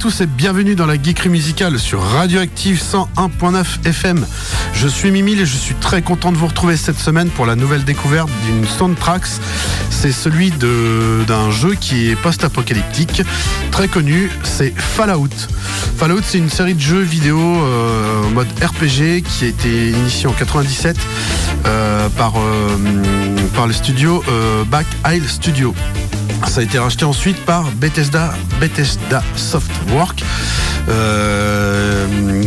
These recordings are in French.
Tous et bienvenue dans la geekerie musicale sur Radioactive 101.9 FM. Je suis Mimile et je suis très content de vous retrouver cette semaine pour la nouvelle découverte d'une soundtrack. C'est celui d'un jeu qui est post-apocalyptique, très connu, c'est Fallout. Fallout, c'est une série de jeux vidéo euh, en mode RPG qui a été initiée en 97 euh, par, euh, par le studio Back Isle Studio. Ça a été racheté ensuite par Bethesda, Bethesda Euh,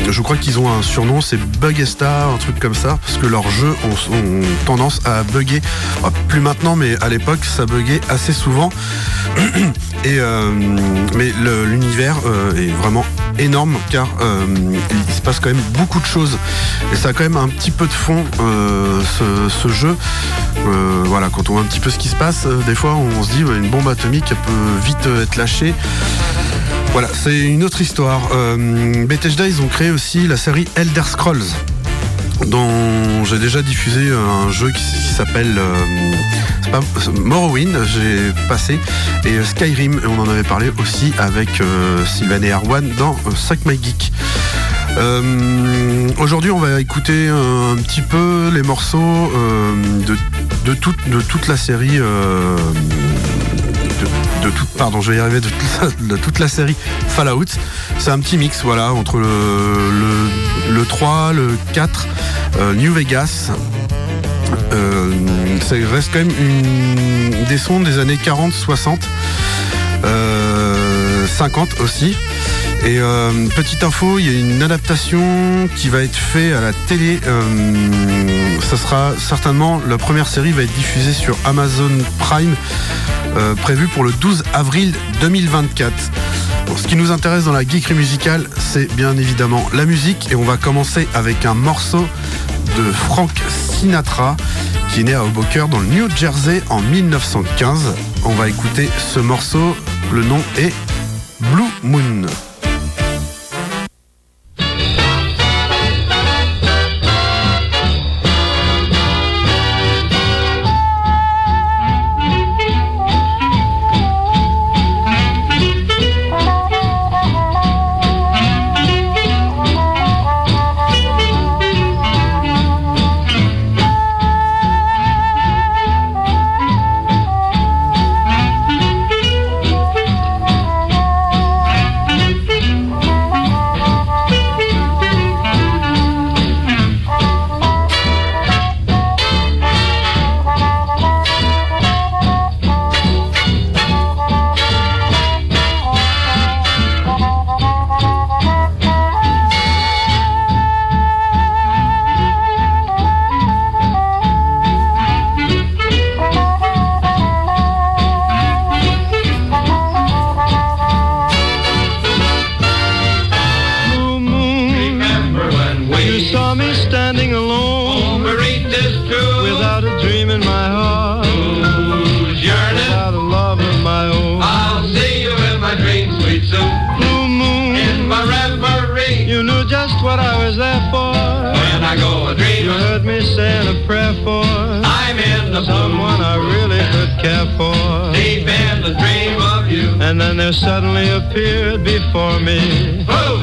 je crois qu'ils ont un surnom, c'est Bugesta, un truc comme ça, parce que leurs jeux ont, tendance à bugger. plus maintenant, mais à l'époque, ça buguait assez souvent. Et euh, mais l'univers euh, est vraiment énorme car il se passe quand même beaucoup de choses et ça a quand même un petit peu de fond ce, jeu. voilà, quand on voit un petit peu ce qui se passe, des fois on se dit une bombe atomique peut vite être lâchée. Voilà, c'est une autre histoire. Euh, Bethesda, ils ont créé aussi la série Elder Scrolls, dont j'ai déjà diffusé un jeu qui, s'appelle euh, Morrowind, j'ai passé, et euh, Skyrim, on en avait parlé aussi avec Sylvain et Arwan dans Suck My Geek. Aujourd'hui, on va écouter un, petit peu les morceaux de, toute, la série de toute, pardon, je vais y arriver, de toute la, série Fallout. C'est un petit mix, voilà, entre le, le, 3, le 4, euh, New Vegas. Euh, ça reste quand même une, des sons des années 40, 60, 50 aussi. Et euh, petite info, il y a une adaptation qui va être faite à la télé. ça sera certainement la première série va être diffusée sur Amazon Prime euh, prévu pour le 12 avril 2024. ce qui nous intéresse dans la geekerie musicale, c'est bien évidemment la musique et on va commencer avec un morceau de Frank Sinatra qui est né à Hoboken dans le New Jersey en 1915. On va écouter ce morceau, le nom est Blue Moon.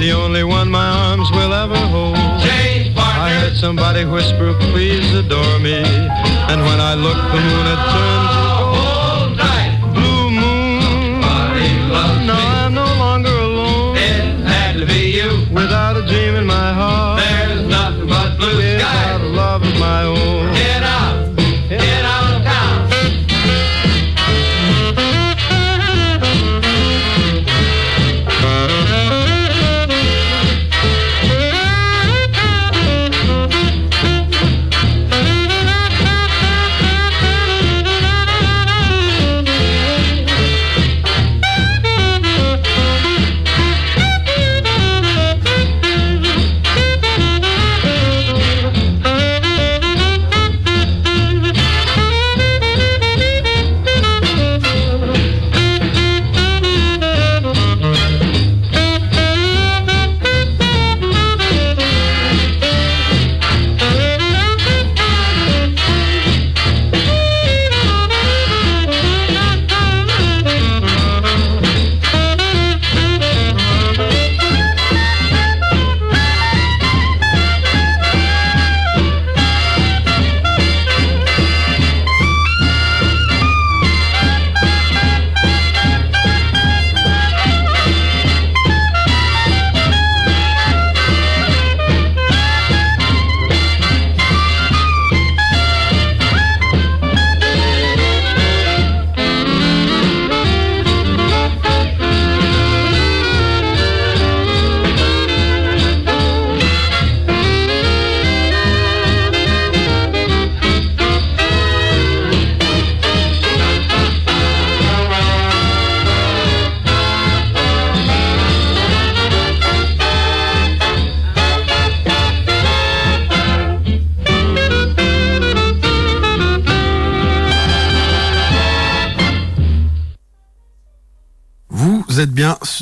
The only one my arms will ever hold. I heard somebody whisper, please adore me. And when I looked, the moon had turned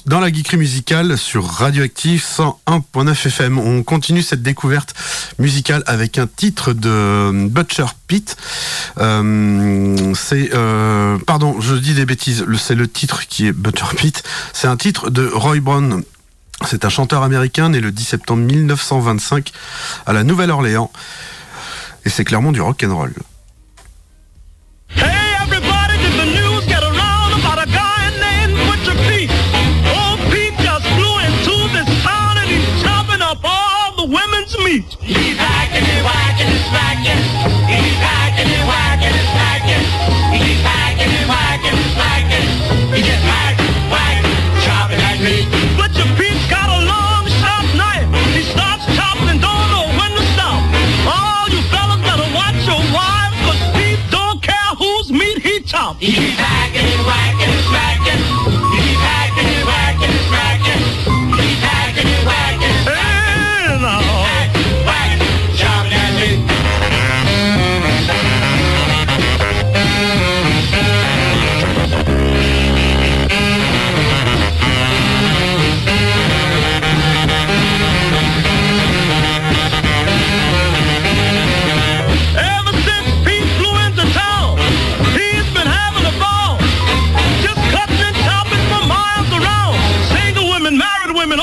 dans la geekerie musicale sur Radioactive 101.9 FM. On continue cette découverte musicale avec un titre de Butcher Pete. Euh, c'est, euh, pardon, je dis des bêtises, c'est le titre qui est Butcher Pete. C'est un titre de Roy Brown. C'est un chanteur américain né le 10 septembre 1925 à la Nouvelle-Orléans. Et c'est clairement du rock and roll. meat. He's hacking he's whacking he's smacking.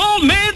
all made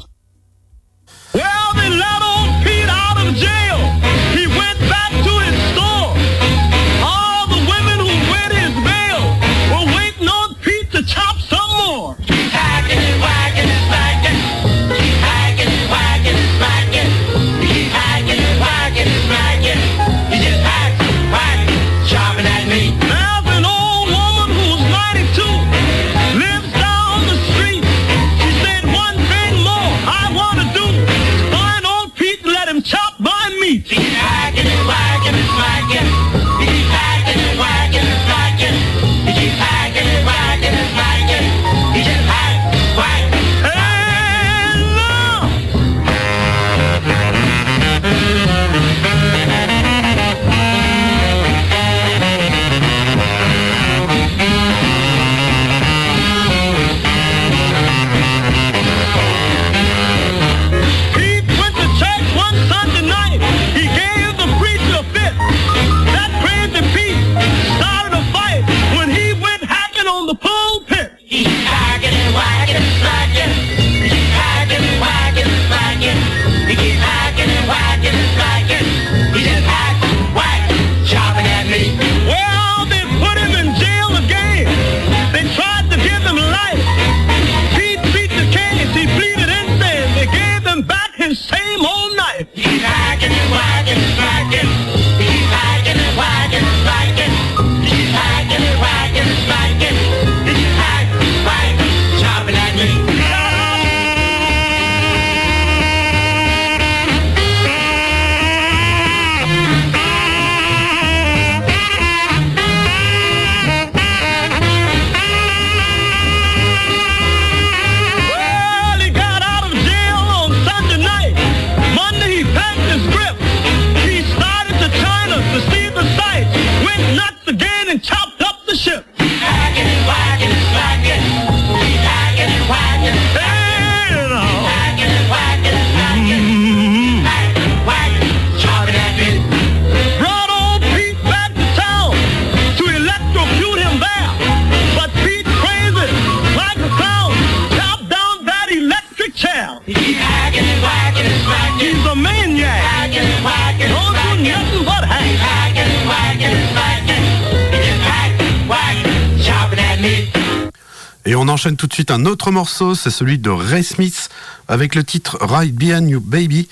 Et on enchaîne tout de suite un autre morceau, c'est celui de Ray Smith avec le titre Right Behind You Baby.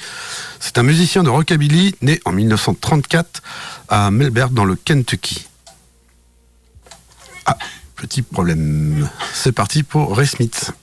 C'est un musicien de rockabilly né en 1934 à Melbourne dans le Kentucky. Ah, petit problème. C'est parti pour Ray Smith.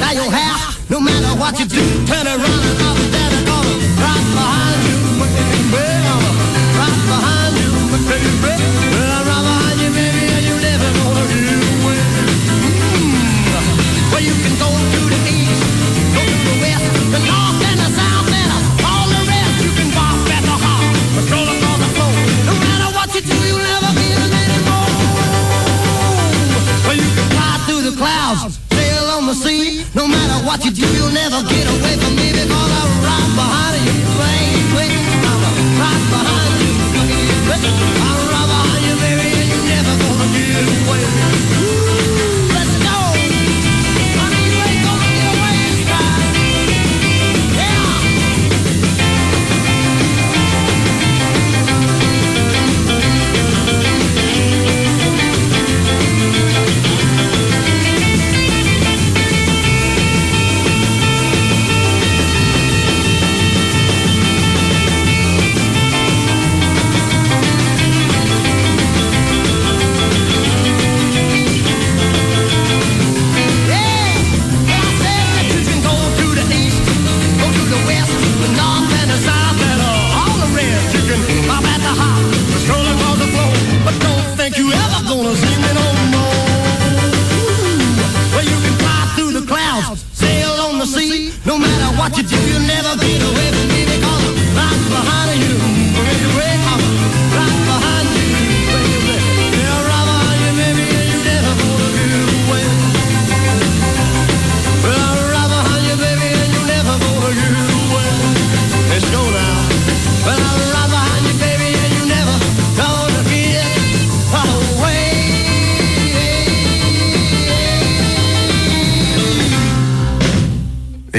Dye your hair. No matter what you do, turn around and what you do, you'll never get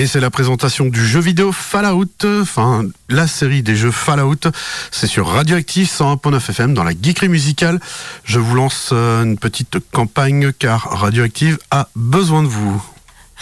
Et c'est la présentation du jeu vidéo Fallout, enfin la série des jeux Fallout. C'est sur Radioactive 101.9 FM dans la geekerie musicale. Je vous lance euh, une petite campagne car Radioactive a besoin de vous.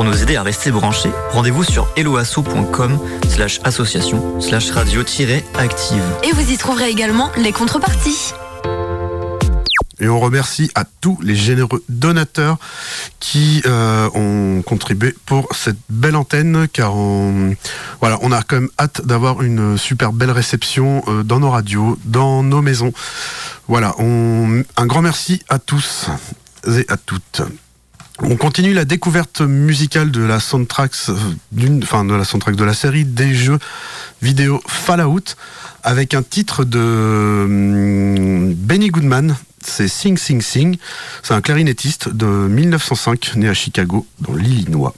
Pour nous aider à rester branchés, rendez-vous sur helloasso.com slash association slash radio-active. Et vous y trouverez également les contreparties. Et on remercie à tous les généreux donateurs qui euh, ont contribué pour cette belle antenne, car on, voilà, on a quand même hâte d'avoir une super belle réception euh, dans nos radios, dans nos maisons. Voilà, on, un grand merci à tous et à toutes. On continue la découverte musicale de la soundtrack euh, de la soundtrack de la série des jeux vidéo Fallout avec un titre de hum, Benny Goodman. C'est Sing Sing Sing. C'est un clarinettiste de 1905 né à Chicago dans l'Illinois.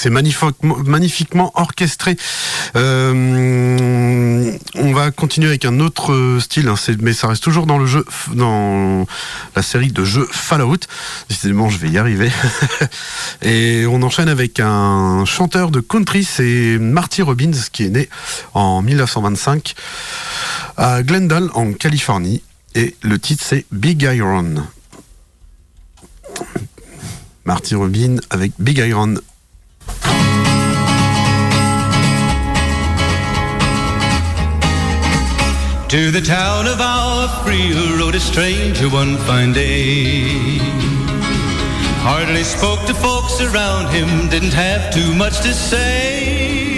C'est magnifiquement, orchestré. Euh, on va continuer avec un autre style, hein, mais ça reste toujours dans le jeu, dans la série de jeux Fallout. Décidément, je vais y arriver. Et on enchaîne avec un chanteur de country, c'est Marty Robbins, qui est né en 1925 à Glendale, en Californie. Et le titre, c'est Big Iron. Marty Robbins avec Big Iron. To the town of our free rode a stranger one fine day. Hardly spoke to folks around him, didn't have too much to say.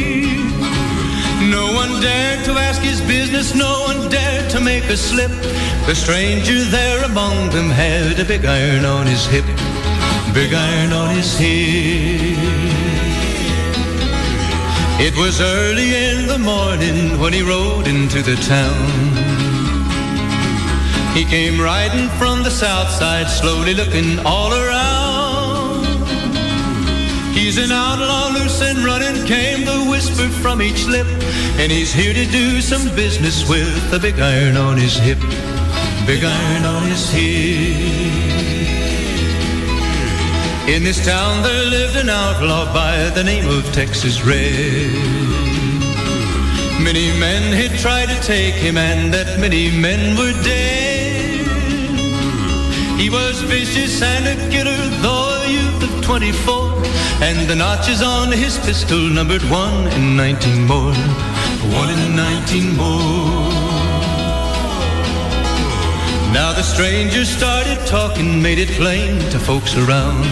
No one dared to ask his business, no one dared to make a slip. The stranger there among them had a big iron on his hip, big iron on his hip. It was early in the morning when he rode into the town. He came riding from the south side, slowly looking all around. He's an outlaw, loose and running, came the whisper from each lip. And he's here to do some business with a big iron on his hip. Big iron on his hip. In this town there lived an outlaw by the name of Texas Red. Many men had tried to take him and that many men were dead. He was vicious and a killer, though a youth of 24. And the notches on his pistol numbered one in 19 more. One in 19 more. Now the stranger started talking, made it plain to folks around.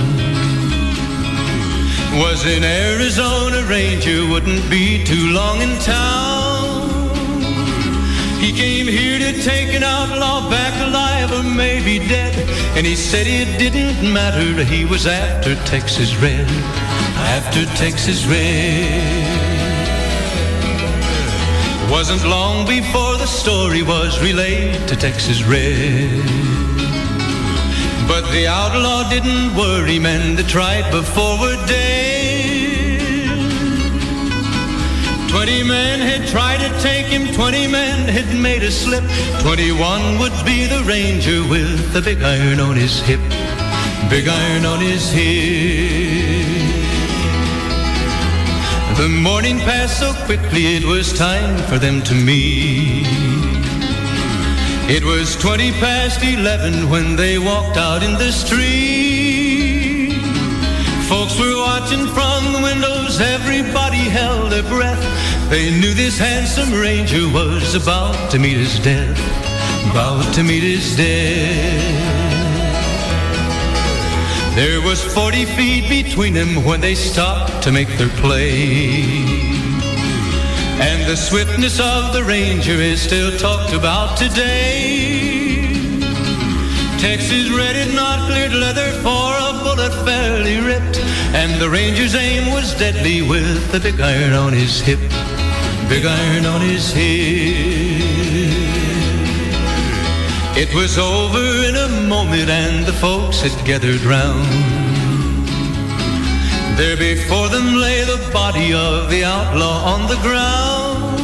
Was in Arizona Ranger, wouldn't be too long in town. He came here to take an outlaw back alive or maybe dead. And he said it didn't matter, he was after Texas Red. After Texas Red. Wasn't long before the story was relayed to Texas Red. But the outlaw didn't worry men that tried before were dead. Twenty men had tried to take him, twenty men had made a slip. Twenty-one would be the ranger with the big iron on his hip. Big iron on his hip. The morning passed so quickly it was time for them to meet. It was twenty past eleven when they walked out in the street. Folks were watching from the windows, everybody held their breath. They knew this handsome ranger was about to meet his death, about to meet his death. There was 40 feet between them when they stopped to make their play. And the swiftness of the ranger is still talked about today. Texas red had not cleared leather for a bullet fairly ripped. And the ranger's aim was deadly with the big iron on his hip. Big iron on his hip. It was over moment and the folks had gathered round. There before them lay the body of the outlaw on the ground.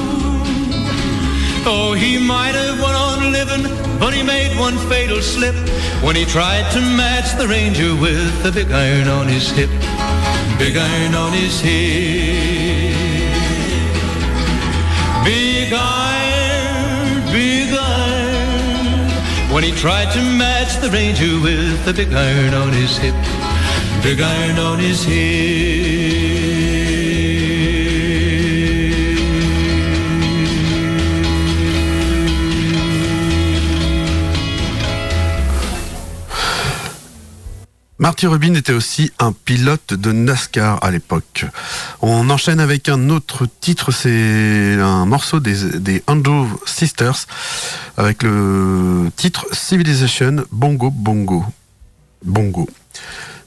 Oh, he might have went on living, but he made one fatal slip when he tried to match the ranger with the big iron on his hip. Big iron on his hip. He tried to match the ranger with the big iron on his hip. Big iron on his Marty Rubin était aussi un pilote de NASCAR à l'époque. On enchaîne avec un autre titre, c'est un morceau des, Andrew Sisters avec le titre Civilization Bongo Bongo. Bongo.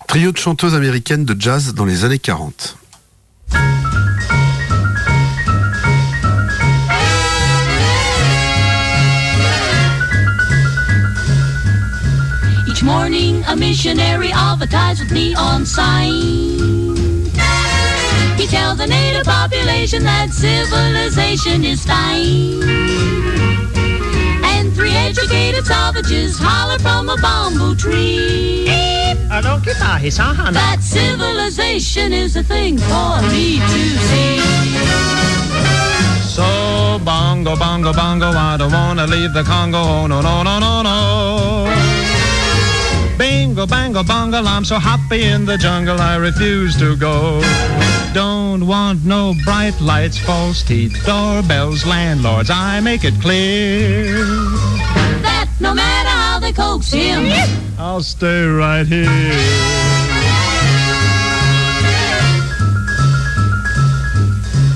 Trio de chanteuses américaines de jazz dans les années 40. Each morning, a missionary advertised. He tells the native population that civilization is fine. And three educated savages holler from a bamboo tree. That civilization is a thing for me to see. So bongo, bongo, bongo, I don't wanna leave the Congo. Oh, no, no, no, no, no. Bingo, bango, bongo, I'm so happy in the jungle, I refuse to go. Don't want no bright lights, false teeth, doorbells, landlords, I make it clear. That no matter how they coax him, I'll stay right here.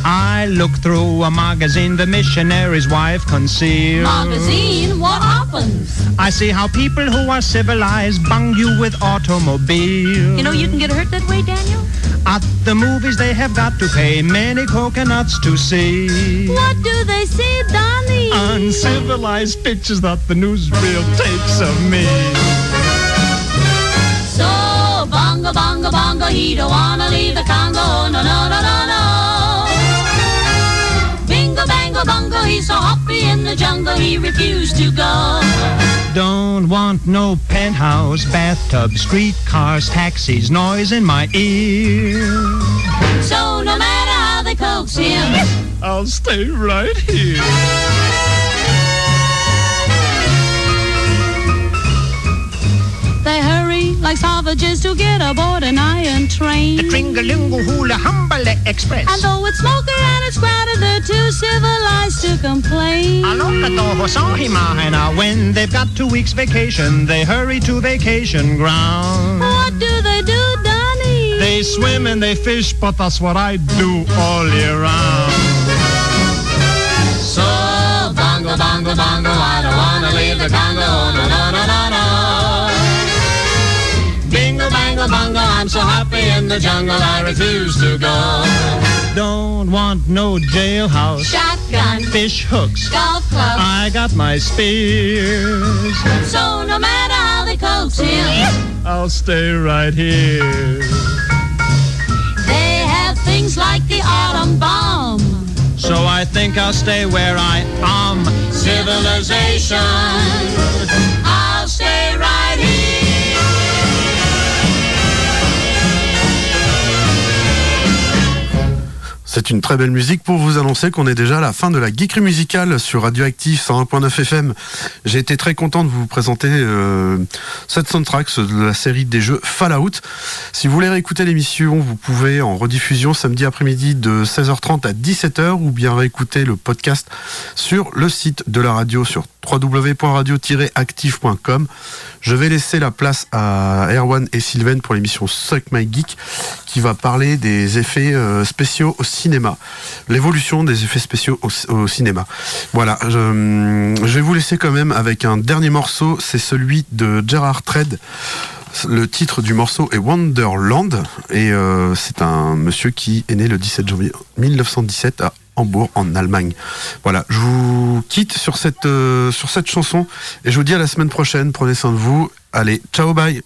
I look through a magazine the missionary's wife concealed. magazine, what happens? I see how people who are civilized bung you with automobiles. You know you can get hurt that way, Daniel? At the movies they have got to pay many coconuts to see. What do they see, Donnie? Uncivilized pictures that the newsreel takes of me. So, bongo, bongo, bongo, he don't wanna leave the he's so happy in the jungle, he refused to go. Don't want no penthouse, bathtub, streetcars, taxis, noise in my ear. So, no matter how they coax him, I'll stay right here. Like savages to get aboard an iron train. Tringalingo Hula Humbale Express. And though it's smoky and it's crowded, they're too civilized to complain. When they've got two weeks vacation, they hurry to vacation ground. What do they do, Donnie? They swim and they fish, but that's what I do all year round. So, bongo, bongo, bongo, I'm so happy in the jungle, I refuse to go. Don't want no jailhouse, Shotgun, fish hooks. golf club, I got my spears. so no matter how they coax him, I'll stay right here. they have things like the autumn bomb. So I think I'll stay where I am. Civilization, C'est une très belle musique pour vous annoncer qu'on est déjà à la fin de la geekerie musicale sur Radioactive 101.9 FM. J'ai été très content de vous présenter euh, cette soundtrack de la série des jeux Fallout. Si vous voulez réécouter l'émission, vous pouvez en rediffusion samedi après-midi de 16h30 à 17h ou bien réécouter le podcast sur le site de la radio sur www.radio-active.com. Je vais laisser la place à Erwan et Sylvain pour l'émission Suck My Geek qui va parler des effets euh, spéciaux au cinéma. L'évolution des effets spéciaux au, cinéma. Voilà, je, vais vous laisser quand même avec un dernier morceau, c'est celui de Gerard Tredd. Le titre du morceau est Wonderland et euh, c'est un monsieur qui est né le 17 janvier 1917 à Hambourg en Allemagne. Voilà, je vous quitte sur cette, euh, sur cette chanson et je vous dis à la semaine prochaine. Prenez soin de vous. Allez, ciao, bye.